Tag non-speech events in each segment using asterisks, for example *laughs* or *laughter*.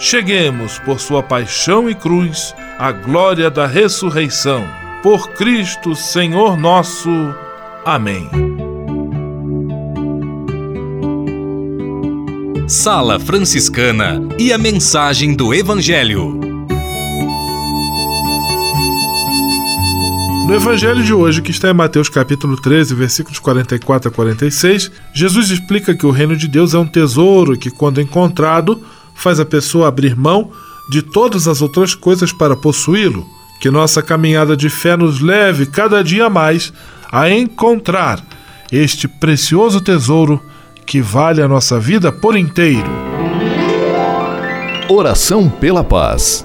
cheguemos, por sua paixão e cruz, à glória da ressurreição. Por Cristo, Senhor nosso. Amém. Sala Franciscana e a mensagem do Evangelho. No evangelho de hoje, que está em Mateus capítulo 13, versículos 44 a 46, Jesus explica que o reino de Deus é um tesouro que, quando encontrado, faz a pessoa abrir mão de todas as outras coisas para possuí-lo. Que nossa caminhada de fé nos leve cada dia mais a encontrar este precioso tesouro que vale a nossa vida por inteiro. Oração pela paz.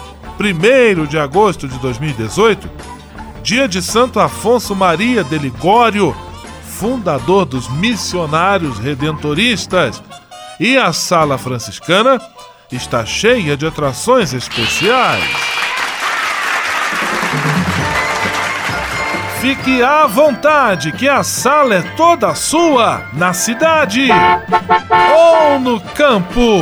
1 de agosto de 2018, dia de Santo Afonso Maria de Ligório, fundador dos missionários redentoristas. E a sala franciscana está cheia de atrações especiais. Fique à vontade, que a sala é toda sua, na cidade ou no campo.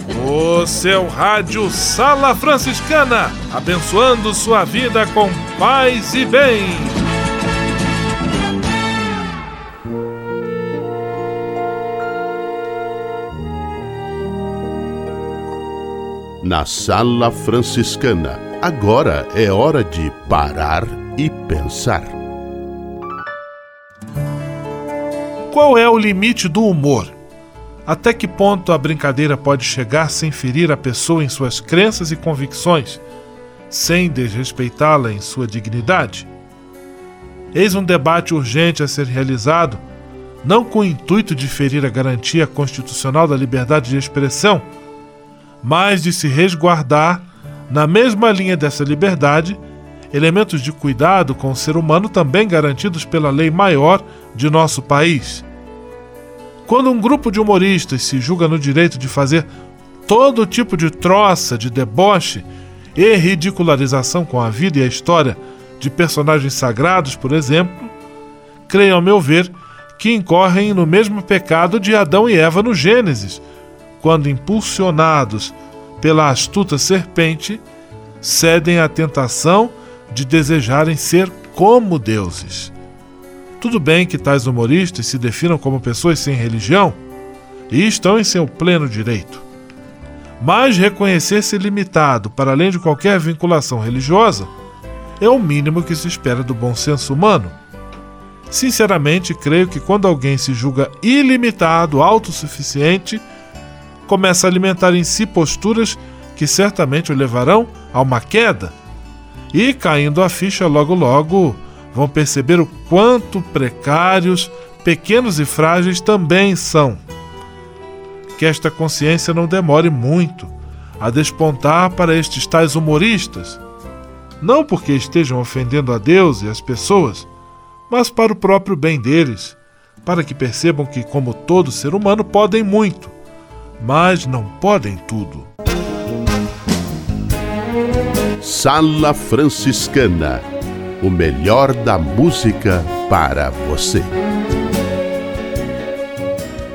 O seu rádio Sala Franciscana, abençoando sua vida com paz e bem. Na Sala Franciscana, agora é hora de parar e pensar. Qual é o limite do humor? Até que ponto a brincadeira pode chegar sem ferir a pessoa em suas crenças e convicções, sem desrespeitá-la em sua dignidade? Eis um debate urgente a ser realizado, não com o intuito de ferir a garantia constitucional da liberdade de expressão, mas de se resguardar, na mesma linha dessa liberdade, elementos de cuidado com o ser humano também garantidos pela lei maior de nosso país. Quando um grupo de humoristas se julga no direito de fazer todo tipo de troça, de deboche e ridicularização com a vida e a história de personagens sagrados, por exemplo, creio, ao meu ver, que incorrem no mesmo pecado de Adão e Eva no Gênesis, quando impulsionados pela astuta serpente, cedem à tentação de desejarem ser como deuses. Tudo bem que tais humoristas se definam como pessoas sem religião e estão em seu pleno direito. Mas reconhecer-se limitado para além de qualquer vinculação religiosa é o mínimo que se espera do bom senso humano. Sinceramente, creio que quando alguém se julga ilimitado, autossuficiente, começa a alimentar em si posturas que certamente o levarão a uma queda. E caindo a ficha logo logo, vão perceber o quanto precários, pequenos e frágeis também são. Que esta consciência não demore muito a despontar para estes tais humoristas, não porque estejam ofendendo a Deus e as pessoas, mas para o próprio bem deles, para que percebam que, como todo ser humano, podem muito, mas não podem tudo. Sala Franciscana o melhor da música para você.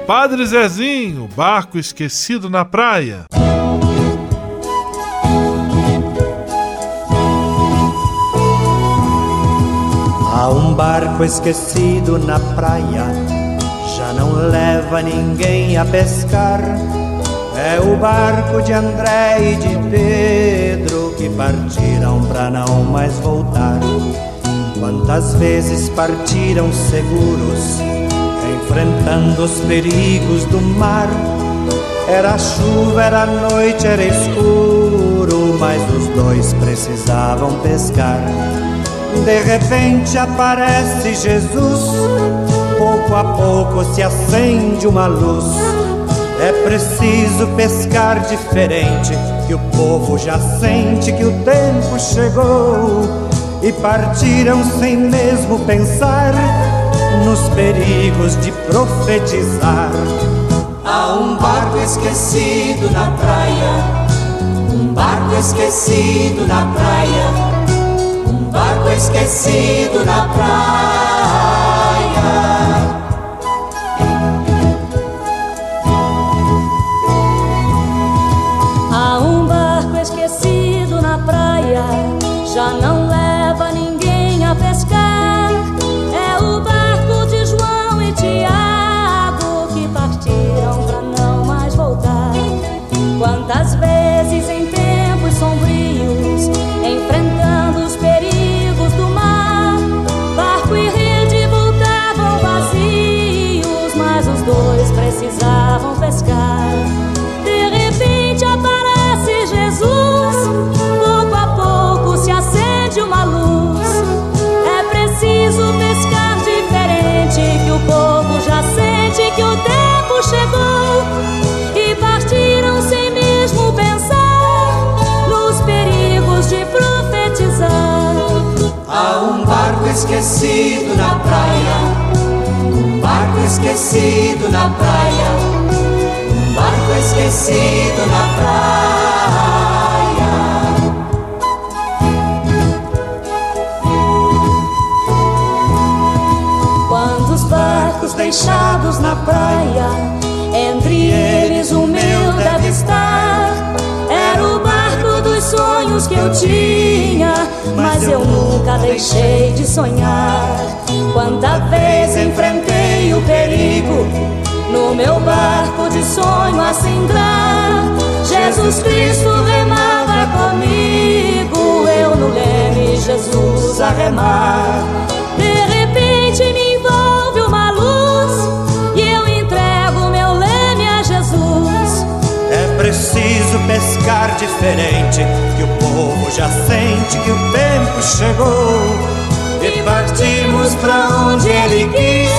Padre Zezinho, barco esquecido na praia. Há um barco esquecido na praia, já não leva ninguém a pescar. É o barco de André e de Pedro que partiram pra não mais voltar. Quantas vezes partiram seguros, enfrentando os perigos do mar. Era chuva, era noite, era escuro, mas os dois precisavam pescar. De repente aparece Jesus, pouco a pouco se acende uma luz. É preciso pescar diferente, que o povo já sente que o tempo chegou. E partiram sem mesmo pensar nos perigos de profetizar. Há um barco esquecido na praia, um barco esquecido na praia, um barco esquecido na praia. esquecido na praia, um barco esquecido na praia, um barco esquecido na praia. Quantos barcos deixados na praia, entre eles o meu deve estar. Era o barco dos sonhos que eu tinha eu nunca deixei de sonhar. Quanta vez enfrentei o perigo no meu barco de sonho a cingrar. Jesus Cristo remava comigo, eu no leme, Jesus a remar. Pescar diferente, que o povo já sente que o tempo chegou. E partimos pra onde ele quis.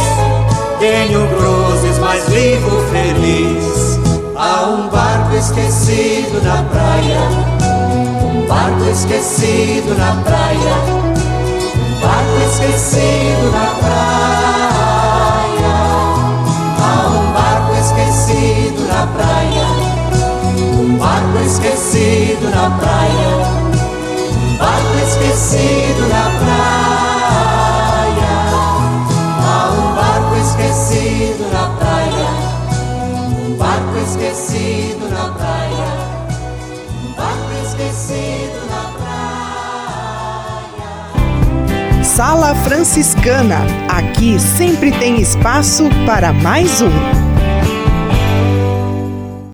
Tenho cruzes, mas vivo feliz. Há um barco esquecido na praia, um barco esquecido na praia, um barco esquecido na praia. Esquecido na praia, um barco esquecido na praia. Há um barco esquecido na praia, um barco esquecido na praia, um barco esquecido na praia. Sala Franciscana. Aqui sempre tem espaço para mais um.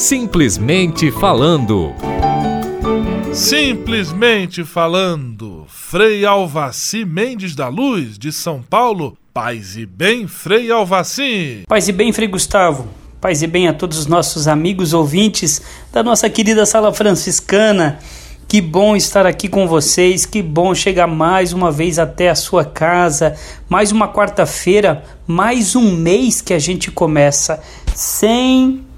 Simplesmente falando. Simplesmente falando. Frei Alvaci Mendes da Luz, de São Paulo. Paz e bem, Frei Alvaci. Paz e bem, Frei Gustavo. Paz e bem a todos os nossos amigos ouvintes da nossa querida Sala Franciscana. Que bom estar aqui com vocês, que bom chegar mais uma vez até a sua casa, mais uma quarta-feira, mais um mês que a gente começa sem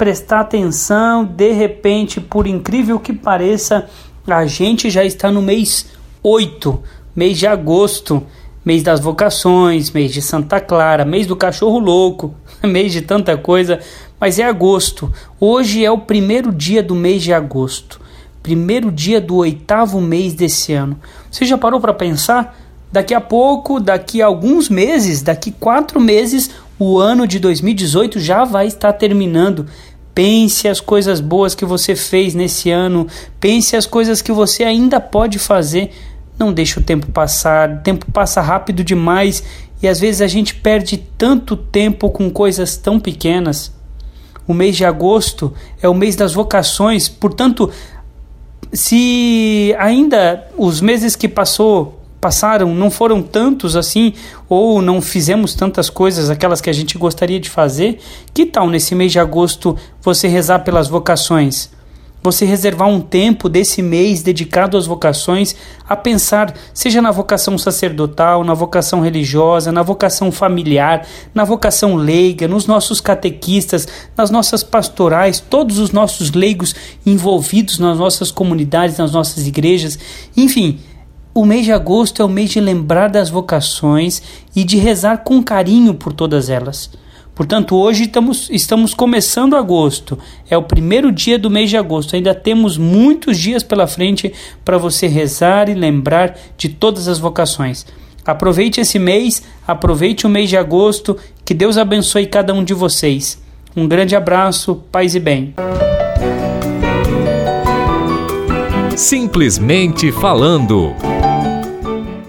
prestar atenção, de repente, por incrível que pareça, a gente já está no mês 8, mês de agosto, mês das vocações, mês de Santa Clara, mês do cachorro louco, *laughs* mês de tanta coisa, mas é agosto. Hoje é o primeiro dia do mês de agosto, primeiro dia do oitavo mês desse ano. Você já parou para pensar? Daqui a pouco, daqui a alguns meses, daqui quatro meses, o ano de 2018 já vai estar terminando. Pense as coisas boas que você fez nesse ano, pense as coisas que você ainda pode fazer. Não deixe o tempo passar, o tempo passa rápido demais e às vezes a gente perde tanto tempo com coisas tão pequenas. O mês de agosto é o mês das vocações, portanto, se ainda os meses que passou passaram não foram tantos assim, ou não fizemos tantas coisas, aquelas que a gente gostaria de fazer, que tal nesse mês de agosto você rezar pelas vocações? Você reservar um tempo desse mês dedicado às vocações a pensar, seja na vocação sacerdotal, na vocação religiosa, na vocação familiar, na vocação leiga, nos nossos catequistas, nas nossas pastorais, todos os nossos leigos envolvidos nas nossas comunidades, nas nossas igrejas, enfim, o mês de agosto é o mês de lembrar das vocações e de rezar com carinho por todas elas. Portanto, hoje estamos, estamos começando agosto, é o primeiro dia do mês de agosto. Ainda temos muitos dias pela frente para você rezar e lembrar de todas as vocações. Aproveite esse mês, aproveite o mês de agosto, que Deus abençoe cada um de vocês. Um grande abraço, paz e bem. Simplesmente falando.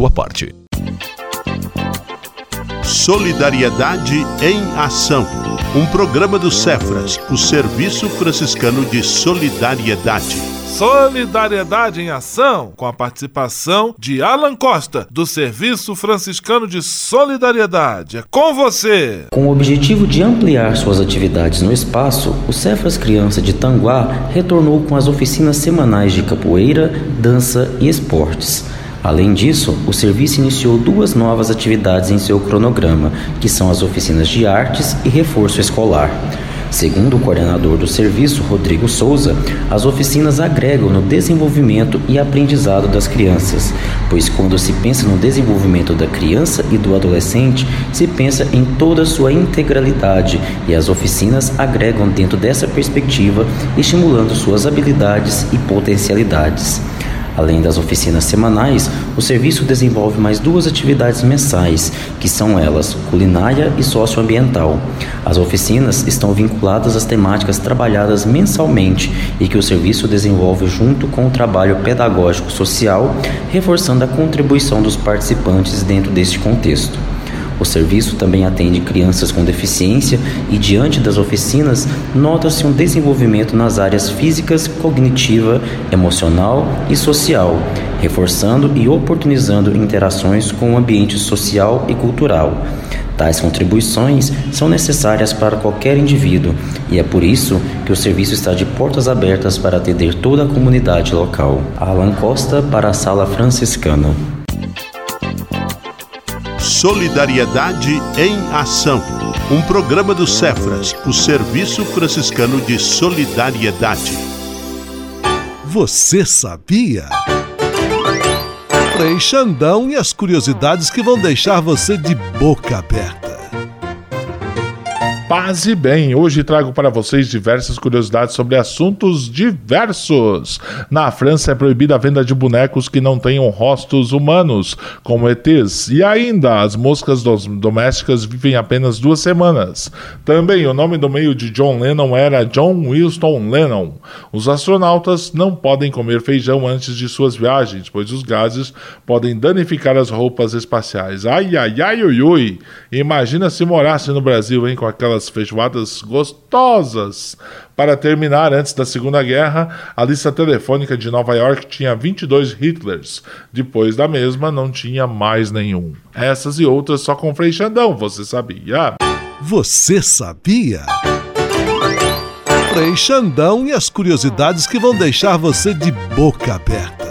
sua parte. Solidariedade em Ação. Um programa do Cefras, o Serviço Franciscano de Solidariedade. Solidariedade em Ação, com a participação de Alan Costa, do Serviço Franciscano de Solidariedade. É com você! Com o objetivo de ampliar suas atividades no espaço, o Cefras Criança de Tanguá retornou com as oficinas semanais de capoeira, dança e esportes. Além disso, o serviço iniciou duas novas atividades em seu cronograma, que são as oficinas de artes e reforço escolar. Segundo o coordenador do serviço, Rodrigo Souza, as oficinas agregam no desenvolvimento e aprendizado das crianças, pois quando se pensa no desenvolvimento da criança e do adolescente, se pensa em toda sua integralidade e as oficinas agregam dentro dessa perspectiva, estimulando suas habilidades e potencialidades. Além das oficinas semanais, o serviço desenvolve mais duas atividades mensais, que são elas culinária e socioambiental. As oficinas estão vinculadas às temáticas trabalhadas mensalmente e que o serviço desenvolve junto com o trabalho pedagógico social, reforçando a contribuição dos participantes dentro deste contexto. O serviço também atende crianças com deficiência e, diante das oficinas, nota-se um desenvolvimento nas áreas físicas, cognitiva, emocional e social, reforçando e oportunizando interações com o ambiente social e cultural. Tais contribuições são necessárias para qualquer indivíduo e é por isso que o serviço está de portas abertas para atender toda a comunidade local. Alan Costa para a Sala Franciscana. Solidariedade em Ação. Um programa do Cefras, o Serviço Franciscano de Solidariedade. Você sabia? Frei Xandão e as curiosidades que vão deixar você de boca aberta. Paz e bem, hoje trago para vocês diversas curiosidades sobre assuntos diversos. Na França é proibida a venda de bonecos que não tenham rostos humanos, como ETs, e ainda as moscas domésticas vivem apenas duas semanas. Também o nome do meio de John Lennon era John Winston Lennon. Os astronautas não podem comer feijão antes de suas viagens, pois os gases podem danificar as roupas espaciais. Ai, ai, ai, ui, ui. Imagina se morasse no Brasil, hein, com aquelas aquelas feijoadas gostosas. Para terminar, antes da Segunda Guerra, a lista telefônica de Nova York tinha 22 Hitlers. Depois da mesma, não tinha mais nenhum. Essas e outras só com Frei Xandão, você sabia? Você sabia? Frei Xandão e as curiosidades que vão deixar você de boca aberta.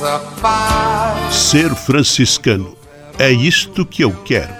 Vossa paz. Ser franciscano é isto que eu quero.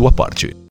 sua parte.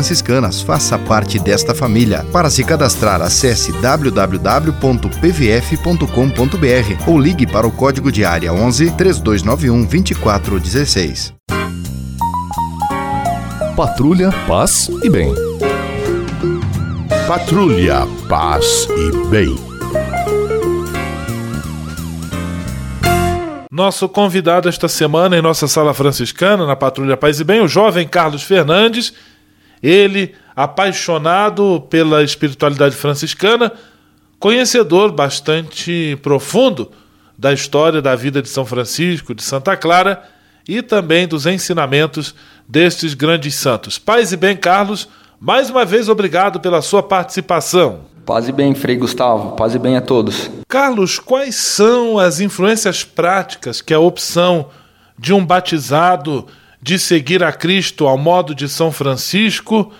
franciscanas. Faça parte desta família. Para se cadastrar, acesse www.pvf.com.br ou ligue para o código de área 11 3291 2416. Patrulha, paz e bem. Patrulha, paz e bem. Nosso convidado esta semana em nossa sala franciscana, na Patrulha Paz e Bem, o jovem Carlos Fernandes, ele, apaixonado pela espiritualidade franciscana, conhecedor bastante profundo da história da vida de São Francisco, de Santa Clara e também dos ensinamentos destes grandes santos. Paz e bem, Carlos, mais uma vez obrigado pela sua participação. Paz e bem, Frei Gustavo. Paz e bem a todos. Carlos, quais são as influências práticas que a opção de um batizado de seguir a Cristo ao modo de São Francisco,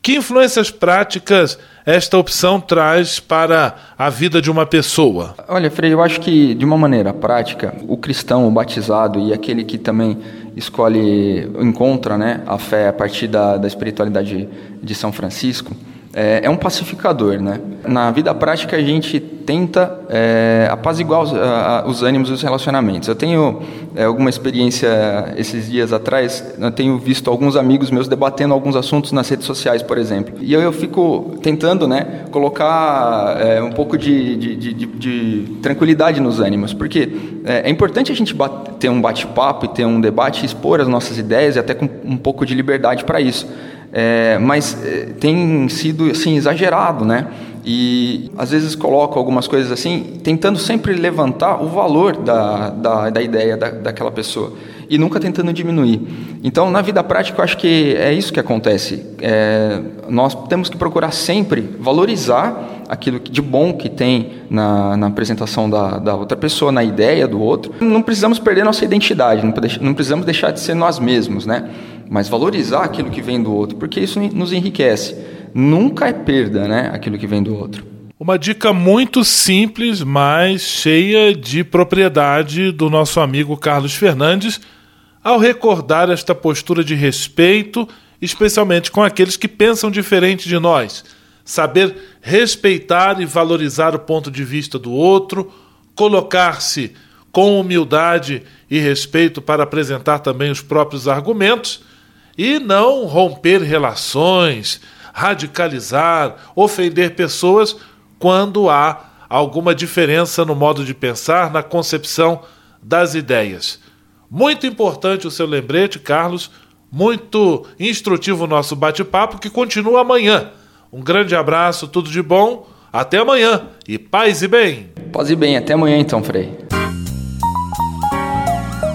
que influências práticas esta opção traz para a vida de uma pessoa? Olha, Frei, eu acho que de uma maneira prática, o cristão, o batizado e aquele que também escolhe, encontra né, a fé a partir da, da espiritualidade de São Francisco, é, é um pacificador, né? Na vida prática a gente tenta é, apaziguar os, a, os ânimos dos relacionamentos. Eu tenho é, alguma experiência esses dias atrás, eu tenho visto alguns amigos meus debatendo alguns assuntos nas redes sociais, por exemplo. E eu, eu fico tentando né, colocar é, um pouco de, de, de, de, tranquilidade nos ânimos, porque é, é importante a gente ter um bate-papo e ter um debate, expor as nossas ideias e até com um pouco de liberdade para isso. É, mas é, tem sido assim exagerado, né? E às vezes coloco algumas coisas assim, tentando sempre levantar o valor da, da, da ideia da, daquela pessoa e nunca tentando diminuir. Então, na vida prática, eu acho que é isso que acontece. É, nós temos que procurar sempre valorizar aquilo de bom que tem na, na apresentação da, da, outra pessoa, na ideia do outro. Não precisamos perder nossa identidade, não, precisamos deixar de ser nós mesmos, né? Mas valorizar aquilo que vem do outro, porque isso nos enriquece nunca é perda, né? Aquilo que vem do outro. Uma dica muito simples, mas cheia de propriedade do nosso amigo Carlos Fernandes, ao recordar esta postura de respeito, especialmente com aqueles que pensam diferente de nós. Saber respeitar e valorizar o ponto de vista do outro, colocar-se com humildade e respeito para apresentar também os próprios argumentos e não romper relações, radicalizar, ofender pessoas quando há alguma diferença no modo de pensar, na concepção das ideias. Muito importante o seu lembrete, Carlos. Muito instrutivo o nosso bate-papo que continua amanhã. Um grande abraço, tudo de bom. Até amanhã e paz e bem. Paz e bem, até amanhã então, Frei.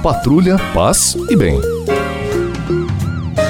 Patrulha, paz e bem.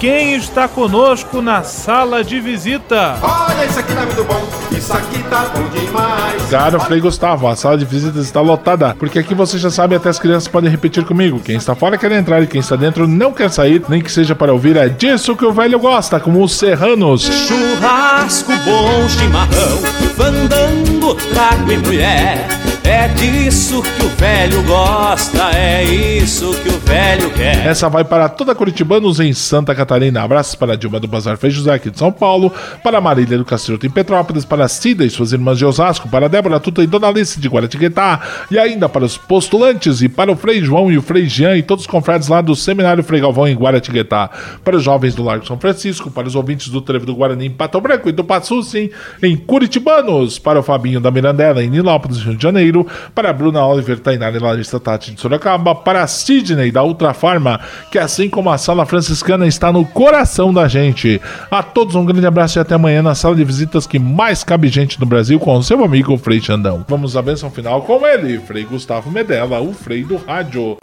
quem está conosco na sala de visita? Olha, isso aqui tá muito bom, isso aqui tá bom demais. Cara, Frei Gustavo, a sala de visitas está lotada, porque aqui você já sabe, até as crianças podem repetir comigo. Quem está fora quer entrar e quem está dentro não quer sair, nem que seja para ouvir. É disso que o velho gosta, como os serranos. Churrasco, bom chimarrão, fandango, trago e mulher. É disso que o velho gosta, é isso que o velho quer. Essa vai para toda Curitibanos em Santa Catarina. Abraços para Dilma do Bazar Frei José aqui de São Paulo, para Marília do Castelo em Petrópolis, para Cida e suas irmãs de Osasco, para Débora Tuta e Dona Alice de Guaratinguetá, e ainda para os postulantes e para o Frei João e o Frei Jean e todos os confrades lá do Seminário Frei Galvão em Guaratinguetá, para os jovens do Largo São Francisco, para os ouvintes do Trevo do Guarani em Pato Branco e do Passucci em Curitibanos, para o Fabinho da Mirandela em Nilópolis, Rio de Janeiro, para a Bruna Oliver, Tainara e Larissa Tati de Sorocaba, para Sidney da Ultra Farma, que assim como a sala franciscana está no coração da gente. A todos um grande abraço e até amanhã na sala de visitas que mais cabe gente no Brasil com o seu amigo Frei Xandão. Vamos à benção final com ele, Frei Gustavo Medella, o Frei do Rádio.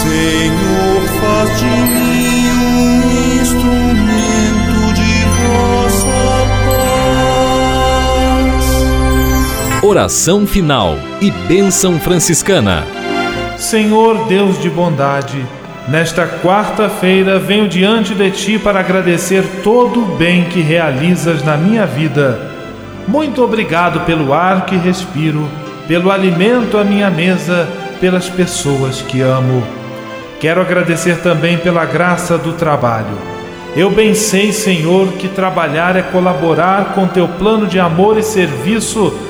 Senhor, faz de mim Oração final e bênção franciscana. Senhor Deus de bondade, nesta quarta-feira venho diante de Ti para agradecer todo o bem que realizas na minha vida. Muito obrigado pelo ar que respiro, pelo alimento à minha mesa, pelas pessoas que amo. Quero agradecer também pela graça do trabalho. Eu bem sei, Senhor, que trabalhar é colaborar com teu plano de amor e serviço